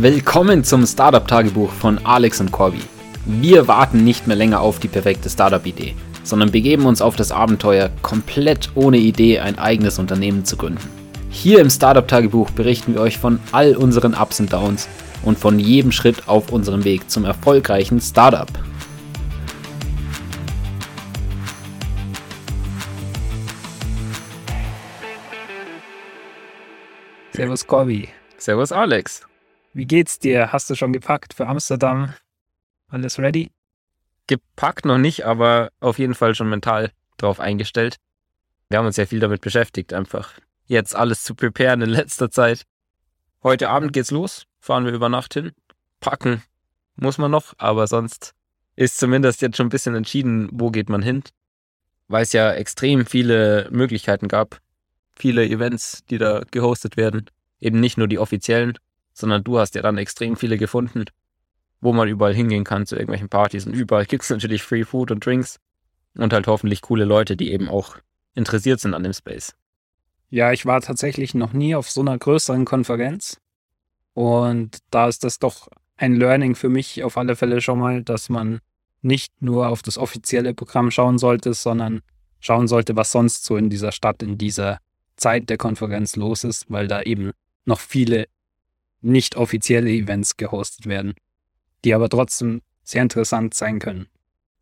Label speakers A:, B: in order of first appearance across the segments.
A: Willkommen zum Startup-Tagebuch von Alex und Corby. Wir warten nicht mehr länger auf die perfekte Startup-Idee, sondern begeben uns auf das Abenteuer, komplett ohne Idee ein eigenes Unternehmen zu gründen. Hier im Startup-Tagebuch berichten wir euch von all unseren Ups und Downs und von jedem Schritt auf unserem Weg zum erfolgreichen Startup.
B: Servus Corby.
A: Servus Alex.
B: Wie geht's dir? Hast du schon gepackt für Amsterdam? Alles ready?
A: Gepackt noch nicht, aber auf jeden Fall schon mental drauf eingestellt. Wir haben uns ja viel damit beschäftigt, einfach jetzt alles zu preparen in letzter Zeit. Heute Abend geht's los, fahren wir über Nacht hin. Packen muss man noch, aber sonst ist zumindest jetzt schon ein bisschen entschieden, wo geht man hin. Weil es ja extrem viele Möglichkeiten gab, viele Events, die da gehostet werden. Eben nicht nur die offiziellen, sondern du hast ja dann extrem viele gefunden, wo man überall hingehen kann zu irgendwelchen Partys. Und überall gibt es natürlich Free Food und Drinks und halt hoffentlich coole Leute, die eben auch interessiert sind an dem Space.
B: Ja, ich war tatsächlich noch nie auf so einer größeren Konferenz. Und da ist das doch ein Learning für mich auf alle Fälle schon mal, dass man nicht nur auf das offizielle Programm schauen sollte, sondern schauen sollte, was sonst so in dieser Stadt, in dieser Zeit der Konferenz los ist, weil da eben noch viele nicht offizielle Events gehostet werden, die aber trotzdem sehr interessant sein können.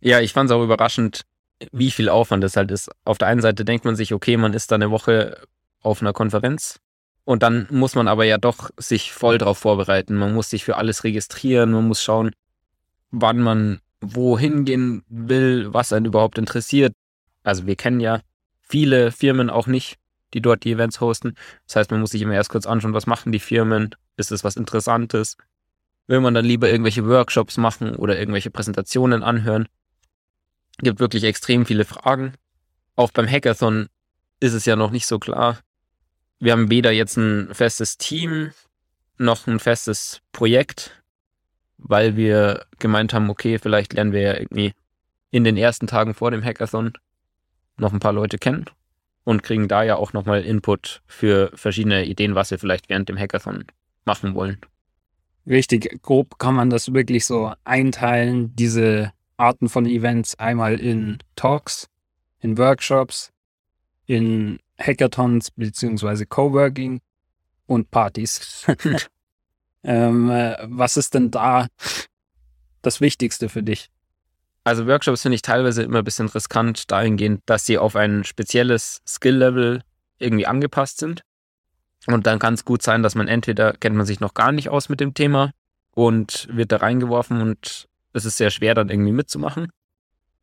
A: Ja, ich fand es auch überraschend, wie viel Aufwand das halt ist. Auf der einen Seite denkt man sich, okay, man ist da eine Woche auf einer Konferenz und dann muss man aber ja doch sich voll darauf vorbereiten. Man muss sich für alles registrieren, man muss schauen, wann man wohin gehen will, was einen überhaupt interessiert. Also wir kennen ja viele Firmen auch nicht, die dort die Events hosten. Das heißt, man muss sich immer erst kurz anschauen, was machen die Firmen, ist es was Interessantes? Will man dann lieber irgendwelche Workshops machen oder irgendwelche Präsentationen anhören? Gibt wirklich extrem viele Fragen. Auch beim Hackathon ist es ja noch nicht so klar. Wir haben weder jetzt ein festes Team noch ein festes Projekt, weil wir gemeint haben, okay, vielleicht lernen wir ja irgendwie in den ersten Tagen vor dem Hackathon noch ein paar Leute kennen und kriegen da ja auch nochmal Input für verschiedene Ideen, was wir vielleicht während dem Hackathon machen wollen.
B: Richtig, grob kann man das wirklich so einteilen, diese Arten von Events einmal in Talks, in Workshops, in Hackathons beziehungsweise Coworking und Partys. ähm, äh, was ist denn da das Wichtigste für dich?
A: Also Workshops finde ich teilweise immer ein bisschen riskant dahingehend, dass sie auf ein spezielles Skill-Level irgendwie angepasst sind. Und dann kann es gut sein, dass man entweder kennt man sich noch gar nicht aus mit dem Thema und wird da reingeworfen und es ist sehr schwer dann irgendwie mitzumachen.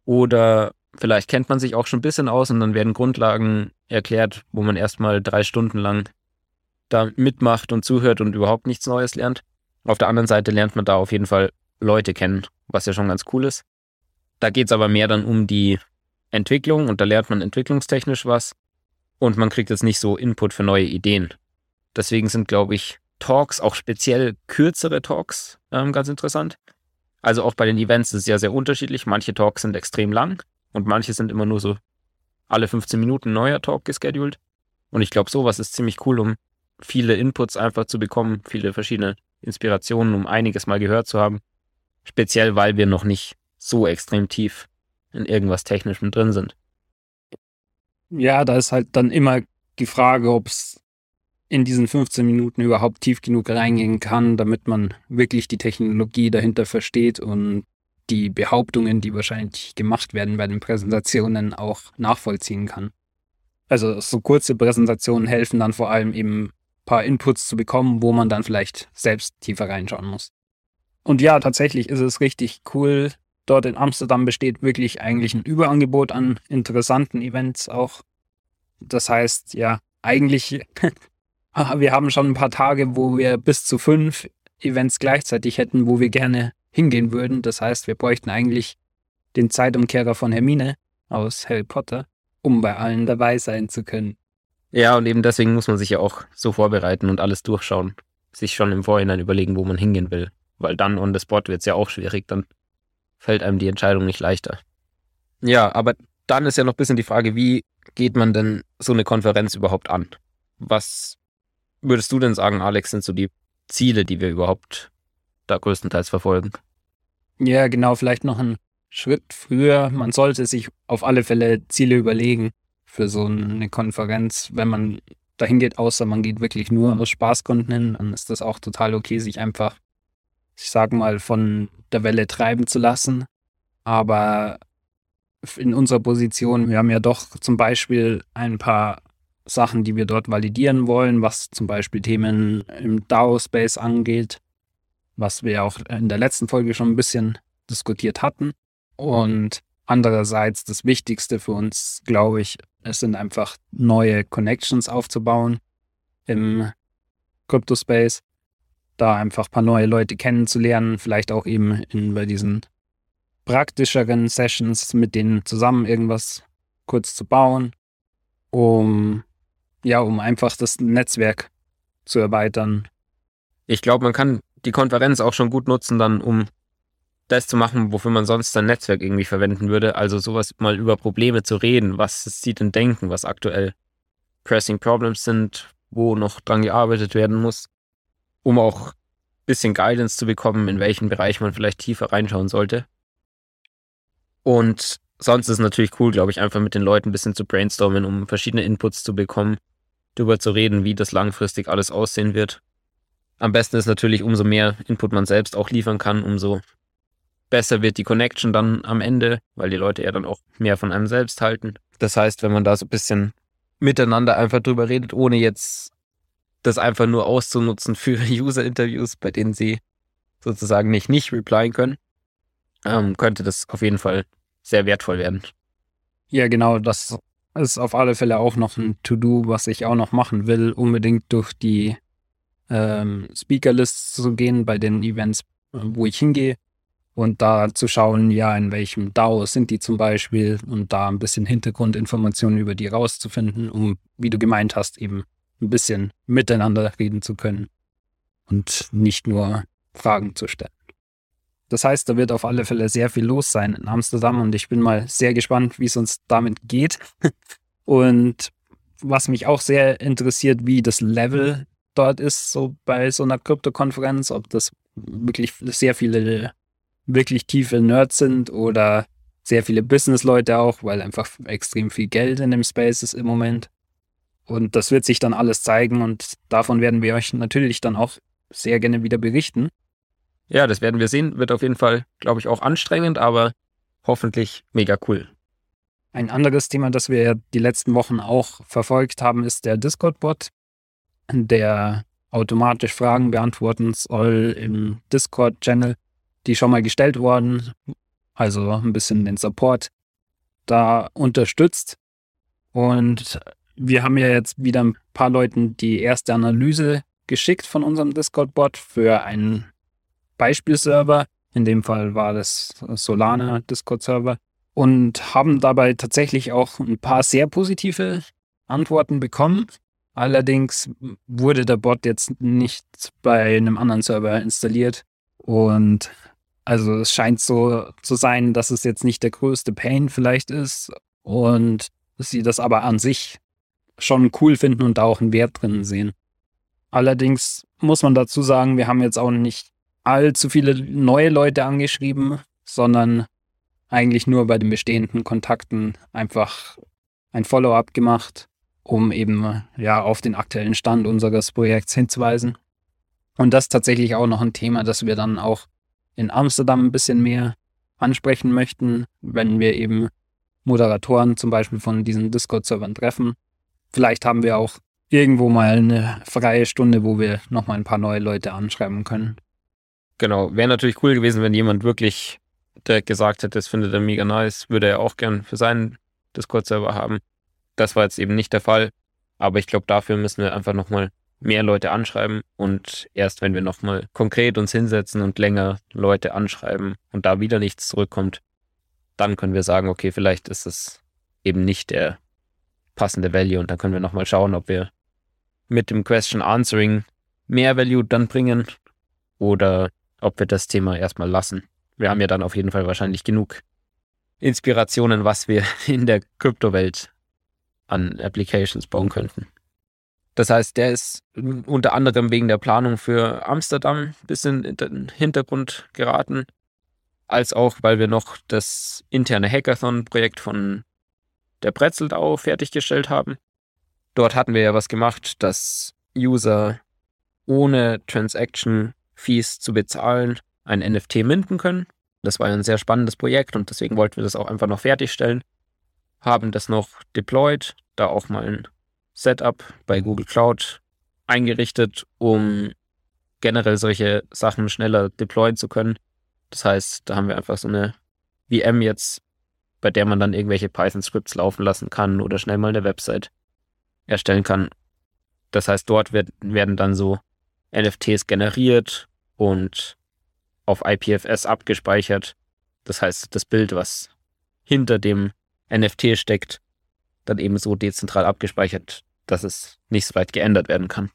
A: Oder vielleicht kennt man sich auch schon ein bisschen aus und dann werden Grundlagen erklärt, wo man erstmal drei Stunden lang da mitmacht und zuhört und überhaupt nichts Neues lernt. Auf der anderen Seite lernt man da auf jeden Fall Leute kennen, was ja schon ganz cool ist. Da geht es aber mehr dann um die Entwicklung und da lernt man entwicklungstechnisch was und man kriegt jetzt nicht so Input für neue Ideen. Deswegen sind, glaube ich, Talks, auch speziell kürzere Talks, ähm, ganz interessant. Also auch bei den Events ist es ja sehr unterschiedlich. Manche Talks sind extrem lang und manche sind immer nur so alle 15 Minuten neuer Talk gescheduled. Und ich glaube, sowas ist ziemlich cool, um viele Inputs einfach zu bekommen, viele verschiedene Inspirationen, um einiges mal gehört zu haben. Speziell, weil wir noch nicht so extrem tief in irgendwas Technischem drin sind.
B: Ja, da ist halt dann immer die Frage, ob es in diesen 15 Minuten überhaupt tief genug reingehen kann, damit man wirklich die Technologie dahinter versteht und die Behauptungen, die wahrscheinlich gemacht werden bei den Präsentationen, auch nachvollziehen kann. Also so kurze Präsentationen helfen dann vor allem eben ein paar Inputs zu bekommen, wo man dann vielleicht selbst tiefer reinschauen muss. Und ja, tatsächlich ist es richtig cool. Dort in Amsterdam besteht wirklich eigentlich ein Überangebot an interessanten Events auch. Das heißt, ja, eigentlich wir haben schon ein paar Tage, wo wir bis zu fünf Events gleichzeitig hätten, wo wir gerne hingehen würden. Das heißt, wir bräuchten eigentlich den Zeitumkehrer von Hermine aus Harry Potter, um bei allen dabei sein zu können.
A: Ja, und eben deswegen muss man sich ja auch so vorbereiten und alles durchschauen. Sich schon im Vorhinein überlegen, wo man hingehen will. Weil dann on the spot wird es ja auch schwierig, dann fällt einem die Entscheidung nicht leichter. Ja, aber dann ist ja noch ein bisschen die Frage, wie geht man denn so eine Konferenz überhaupt an? Was würdest du denn sagen, Alex, sind so die Ziele, die wir überhaupt da größtenteils verfolgen.
B: Ja, genau, vielleicht noch ein Schritt früher. Man sollte sich auf alle Fälle Ziele überlegen für so eine Konferenz. Wenn man dahin geht, außer man geht wirklich nur aus Spaßgründen hin, dann ist das auch total okay, sich einfach, ich sag mal, von der Welle treiben zu lassen. Aber in unserer Position, wir haben ja doch zum Beispiel ein paar Sachen, die wir dort validieren wollen, was zum Beispiel Themen im DAO-Space angeht, was wir auch in der letzten Folge schon ein bisschen diskutiert hatten. Und andererseits das Wichtigste für uns, glaube ich, es sind einfach neue Connections aufzubauen im Crypto-Space, da einfach ein paar neue Leute kennenzulernen, vielleicht auch eben in, bei diesen praktischeren Sessions mit denen zusammen irgendwas kurz zu bauen, um ja, um einfach das Netzwerk zu erweitern.
A: Ich glaube, man kann die Konferenz auch schon gut nutzen, dann um das zu machen, wofür man sonst sein Netzwerk irgendwie verwenden würde. Also sowas mal über Probleme zu reden, was sie denn denken, was aktuell Pressing Problems sind, wo noch dran gearbeitet werden muss, um auch ein bisschen Guidance zu bekommen, in welchen Bereich man vielleicht tiefer reinschauen sollte. Und sonst ist es natürlich cool, glaube ich, einfach mit den Leuten ein bisschen zu brainstormen, um verschiedene Inputs zu bekommen, darüber zu reden, wie das langfristig alles aussehen wird. Am besten ist natürlich, umso mehr Input man selbst auch liefern kann, umso besser wird die Connection dann am Ende, weil die Leute ja dann auch mehr von einem selbst halten. Das heißt, wenn man da so ein bisschen miteinander einfach drüber redet, ohne jetzt das einfach nur auszunutzen für User-Interviews, bei denen sie sozusagen nicht nicht replyen können, ähm, könnte das auf jeden Fall sehr wertvoll werden.
B: Ja, genau, das ist auf alle Fälle auch noch ein To-Do, was ich auch noch machen will, unbedingt durch die ähm, Speaker-Lists zu gehen bei den Events, wo ich hingehe und da zu schauen, ja, in welchem DAO sind die zum Beispiel und da ein bisschen Hintergrundinformationen über die rauszufinden, um, wie du gemeint hast, eben ein bisschen miteinander reden zu können und nicht nur Fragen zu stellen. Das heißt, da wird auf alle Fälle sehr viel los sein in Amsterdam und ich bin mal sehr gespannt, wie es uns damit geht. und was mich auch sehr interessiert, wie das Level dort ist, so bei so einer Krypto-Konferenz, ob das wirklich sehr viele wirklich tiefe Nerds sind oder sehr viele Business-Leute auch, weil einfach extrem viel Geld in dem Space ist im Moment. Und das wird sich dann alles zeigen und davon werden wir euch natürlich dann auch sehr gerne wieder berichten.
A: Ja, das werden wir sehen. Wird auf jeden Fall, glaube ich, auch anstrengend, aber hoffentlich mega cool.
B: Ein anderes Thema, das wir die letzten Wochen auch verfolgt haben, ist der Discord-Bot, der automatisch Fragen beantworten soll im Discord-Channel die schon mal gestellt wurden, also ein bisschen den Support da unterstützt. Und wir haben ja jetzt wieder ein paar Leuten die erste Analyse geschickt von unserem Discord-Bot für einen Beispielserver. In dem Fall war das Solana Discord-Server. Und haben dabei tatsächlich auch ein paar sehr positive Antworten bekommen. Allerdings wurde der Bot jetzt nicht bei einem anderen Server installiert. Und also es scheint so zu sein, dass es jetzt nicht der größte Pain vielleicht ist und sie das aber an sich schon cool finden und da auch einen Wert drin sehen. Allerdings muss man dazu sagen, wir haben jetzt auch nicht allzu viele neue Leute angeschrieben, sondern eigentlich nur bei den bestehenden Kontakten einfach ein Follow-up gemacht, um eben ja auf den aktuellen Stand unseres Projekts hinzuweisen. Und das ist tatsächlich auch noch ein Thema, das wir dann auch in Amsterdam ein bisschen mehr ansprechen möchten, wenn wir eben Moderatoren zum Beispiel von diesen Discord-Servern treffen. Vielleicht haben wir auch irgendwo mal eine freie Stunde, wo wir nochmal ein paar neue Leute anschreiben können.
A: Genau, wäre natürlich cool gewesen, wenn jemand wirklich direkt gesagt hätte, das findet er mega nice, würde er auch gern für seinen Discord-Server haben. Das war jetzt eben nicht der Fall, aber ich glaube, dafür müssen wir einfach nochmal mehr Leute anschreiben und erst wenn wir nochmal konkret uns hinsetzen und länger Leute anschreiben und da wieder nichts zurückkommt, dann können wir sagen, okay, vielleicht ist es eben nicht der passende Value und dann können wir nochmal schauen, ob wir mit dem Question Answering mehr Value dann bringen oder ob wir das Thema erstmal lassen. Wir haben ja dann auf jeden Fall wahrscheinlich genug Inspirationen, was wir in der Kryptowelt an Applications bauen könnten. Das heißt, der ist unter anderem wegen der Planung für Amsterdam ein bisschen in den Hintergrund geraten, als auch, weil wir noch das interne Hackathon-Projekt von der Brezeldau fertiggestellt haben. Dort hatten wir ja was gemacht, dass User ohne Transaction Fees zu bezahlen ein NFT minden können. Das war ein sehr spannendes Projekt und deswegen wollten wir das auch einfach noch fertigstellen. Haben das noch deployed, da auch mal ein Setup bei Google Cloud eingerichtet, um generell solche Sachen schneller deployen zu können. Das heißt, da haben wir einfach so eine VM jetzt, bei der man dann irgendwelche Python-Scripts laufen lassen kann oder schnell mal eine Website erstellen kann. Das heißt, dort wird, werden dann so NFTs generiert und auf IPFS abgespeichert. Das heißt, das Bild, was hinter dem NFT steckt, dann eben so dezentral abgespeichert, dass es nicht so weit geändert werden kann.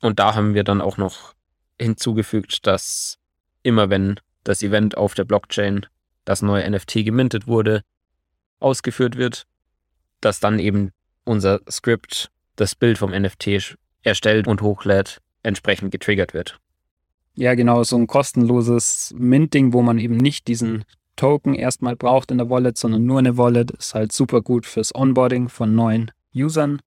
A: Und da haben wir dann auch noch hinzugefügt, dass immer wenn das Event auf der Blockchain, das neue NFT gemintet wurde, ausgeführt wird, dass dann eben unser Skript das Bild vom NFT erstellt und hochlädt, entsprechend getriggert wird.
B: Ja, genau, so ein kostenloses Minting, wo man eben nicht diesen Token erstmal braucht in der Wallet, sondern nur eine Wallet, ist halt super gut fürs Onboarding von neuen Usern,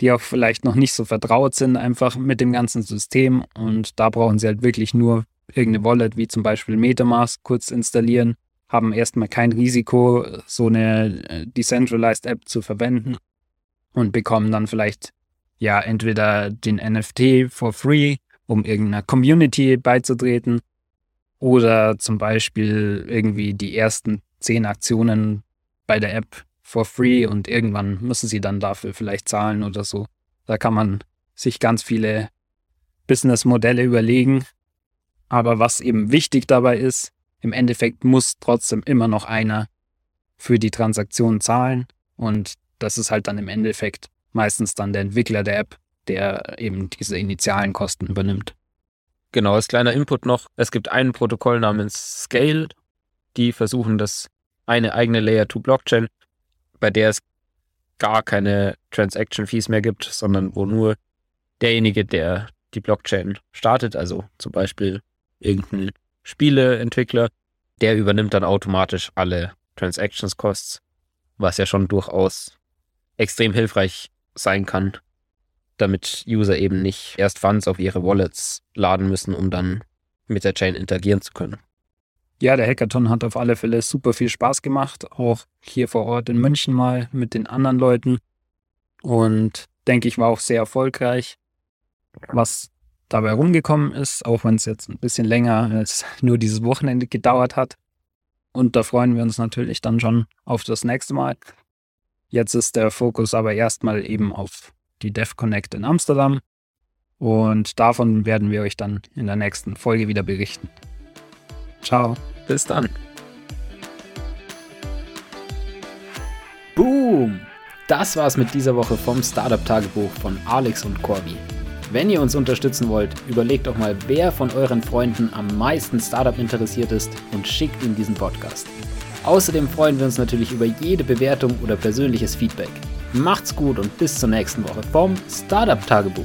B: die auch vielleicht noch nicht so vertraut sind einfach mit dem ganzen System und da brauchen sie halt wirklich nur irgendeine Wallet wie zum Beispiel Metamask kurz installieren, haben erstmal kein Risiko, so eine äh, Decentralized App zu verwenden und bekommen dann vielleicht ja entweder den NFT for free, um irgendeiner Community beizutreten, oder zum Beispiel irgendwie die ersten zehn Aktionen bei der App for free und irgendwann müssen sie dann dafür vielleicht zahlen oder so. Da kann man sich ganz viele Businessmodelle überlegen. Aber was eben wichtig dabei ist, im Endeffekt muss trotzdem immer noch einer für die Transaktion zahlen und das ist halt dann im Endeffekt meistens dann der Entwickler der App, der eben diese initialen Kosten übernimmt.
A: Genau, als kleiner Input noch, es gibt ein Protokoll namens Scale, die versuchen das eine eigene Layer 2 Blockchain, bei der es gar keine Transaction Fees mehr gibt, sondern wo nur derjenige, der die Blockchain startet, also zum Beispiel irgendein Spieleentwickler, der übernimmt dann automatisch alle Transactions Costs, was ja schon durchaus extrem hilfreich sein kann, damit User eben nicht erst Funds auf ihre Wallets laden müssen, um dann mit der Chain interagieren zu können.
B: Ja, der Hackathon hat auf alle Fälle super viel Spaß gemacht, auch hier vor Ort in München mal mit den anderen Leuten. Und denke ich, war auch sehr erfolgreich. Was dabei rumgekommen ist, auch wenn es jetzt ein bisschen länger als nur dieses Wochenende gedauert hat. Und da freuen wir uns natürlich dann schon auf das nächste Mal. Jetzt ist der Fokus aber erstmal eben auf die Dev Connect in Amsterdam. Und davon werden wir euch dann in der nächsten Folge wieder berichten. Ciao.
A: Bis dann.
B: Boom! Das war's mit dieser Woche vom Startup Tagebuch von Alex und Corby. Wenn ihr uns unterstützen wollt, überlegt doch mal, wer von euren Freunden am meisten Startup interessiert ist und schickt ihm diesen Podcast. Außerdem freuen wir uns natürlich über jede Bewertung oder persönliches Feedback. Macht's gut und bis zur nächsten Woche vom Startup Tagebuch.